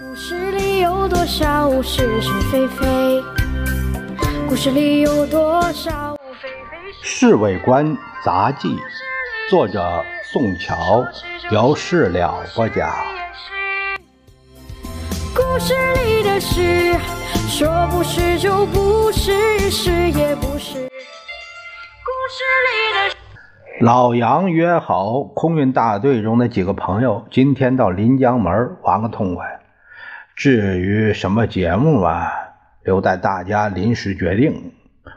故事里有多少是是非非？故事里有多少非非《侍卫官杂记》，作者宋乔，有事了不讲。故事里的事，说不是就不是，是也不是。故事里的。老杨约好空运大队中的几个朋友，今天到临江门玩个痛快。至于什么节目啊，留待大家临时决定。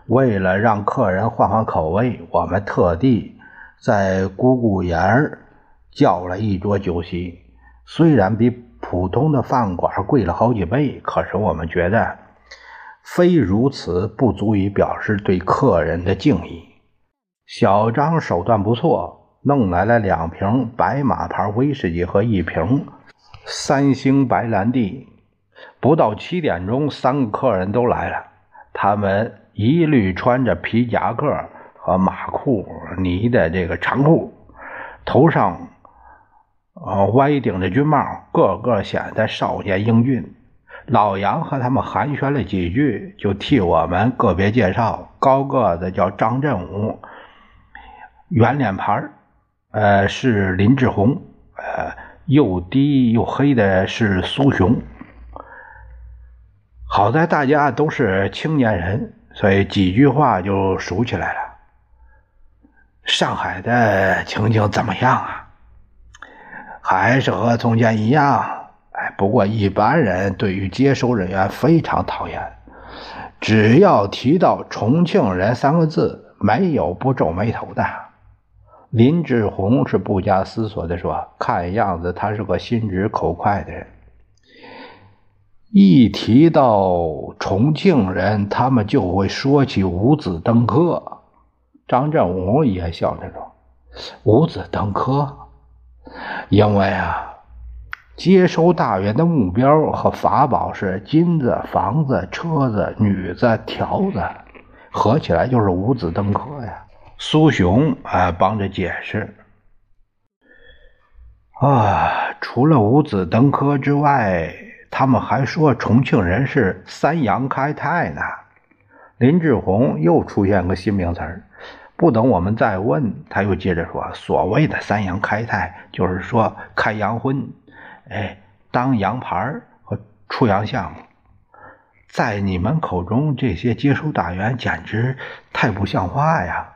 为了让客人换换口味，我们特地在姑姑岩叫了一桌酒席。虽然比普通的饭馆贵了好几倍，可是我们觉得非如此不足以表示对客人的敬意。小张手段不错，弄来了两瓶白马牌威士忌和一瓶。三星白兰地，不到七点钟，三个客人都来了。他们一律穿着皮夹克和马裤呢的这个长裤，头上呃歪顶着军帽，个个显得少年英俊。老杨和他们寒暄了几句，就替我们个别介绍：高个子叫张振武，圆脸盘呃是林志宏，呃。又低又黑的是苏雄，好在大家都是青年人，所以几句话就熟起来了。上海的情景怎么样啊？还是和从前一样？哎，不过一般人对于接收人员非常讨厌，只要提到重庆人三个字，没有不皱眉头的。林志宏是不加思索地说：“看样子他是个心直口快的人。一提到重庆人，他们就会说起五子登科。”张振武也笑着说：“五子登科，因为啊，接收大员的目标和法宝是金子、房子、车子、女子、条子，合起来就是五子登科呀。”苏雄啊，帮着解释啊，除了五子登科之外，他们还说重庆人是三阳开泰呢。林志宏又出现个新名词儿，不等我们再问，他又接着说：“所谓的三阳开泰，就是说开洋荤，哎，当洋牌和出洋相。在你们口中，这些接收大员简直太不像话呀！”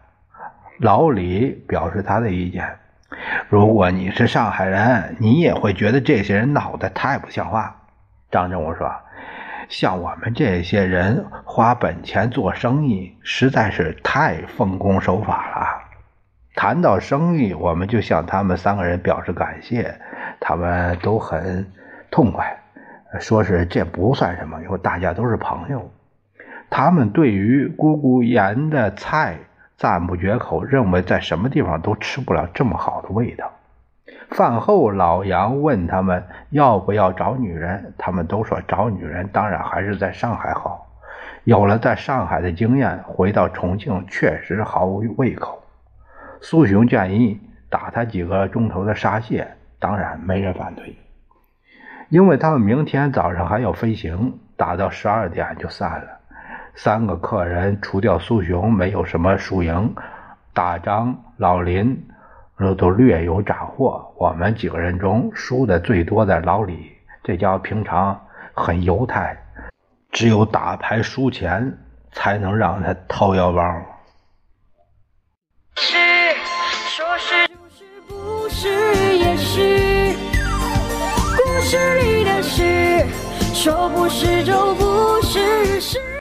老李表示他的意见：如果你是上海人，你也会觉得这些人闹得太不像话。张振武说：“像我们这些人花本钱做生意，实在是太奉公守法了。谈到生意，我们就向他们三个人表示感谢，他们都很痛快，说是这不算什么，因为大家都是朋友。他们对于姑姑盐的菜。”赞不绝口，认为在什么地方都吃不了这么好的味道。饭后，老杨问他们要不要找女人，他们都说找女人当然还是在上海好。有了在上海的经验，回到重庆确实毫无胃口。苏雄建议打他几个钟头的沙蟹，当然没人反对，因为他们明天早上还要飞行，打到十二点就散了。三个客人除掉苏雄，没有什么输赢。大张、老林都略有斩获。我们几个人中输的最多的老李，这家伙平常很犹太，只有打牌输钱才能让他掏腰包。是，说是就是，不是也是。故事里的事，说不是就不是，是。